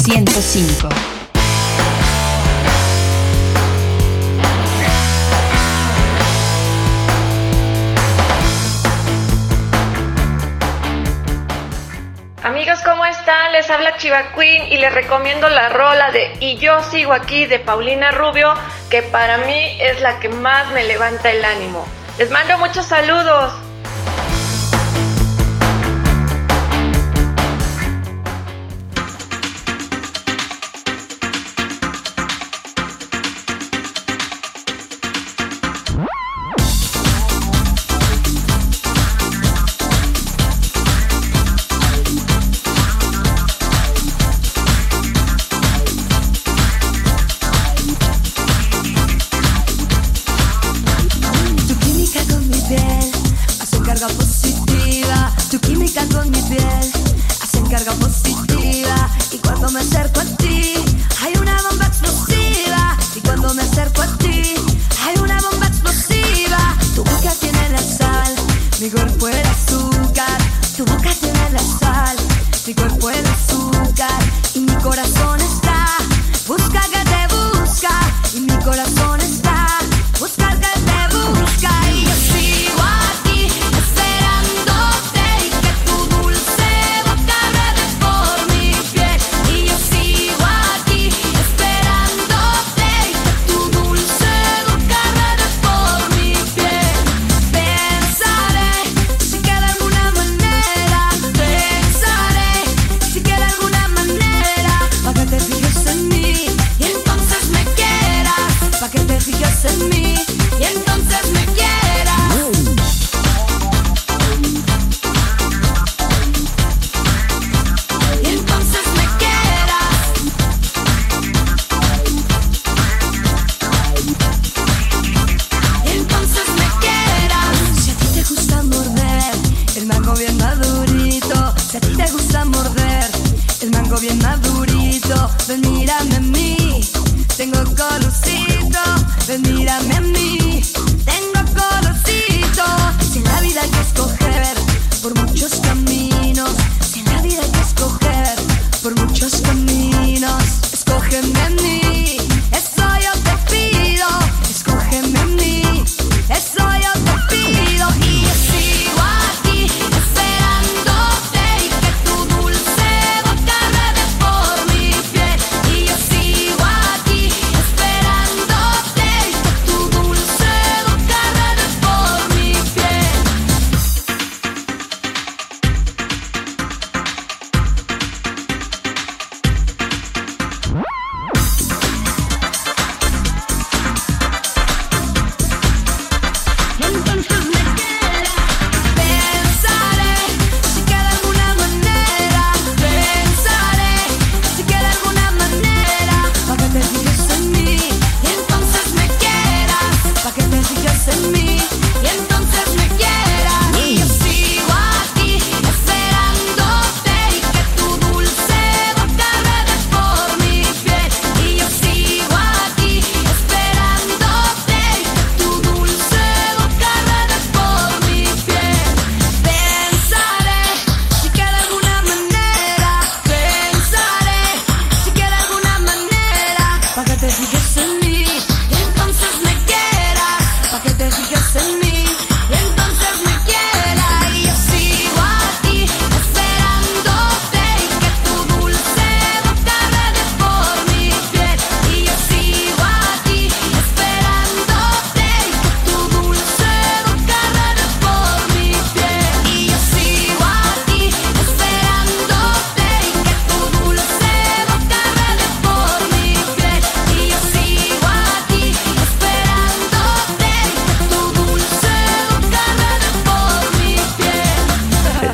105. Amigos, ¿cómo están? Les habla Chiva Queen y les recomiendo la rola de Y yo sigo aquí de Paulina Rubio, que para mí es la que más me levanta el ánimo. Les mando muchos saludos. carga positiva, tu química con mi piel, hacen carga positiva. Y cuando me acerco a ti, hay una bomba explosiva. Y cuando me acerco a ti, hay una bomba explosiva. Tu boca tiene la sal, mi cuerpo el azúcar. Tu boca tiene la sal, mi cuerpo el azúcar y mi corazón. madurito, si a ti te gusta morder, el mango bien madurito, ven mírame a mí, tengo colorcito, ven mírame a mí. Πάντα δεν πήγες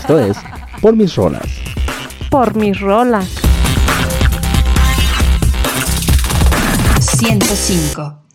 Esto es Por mis rolas. por mis rolas. 105.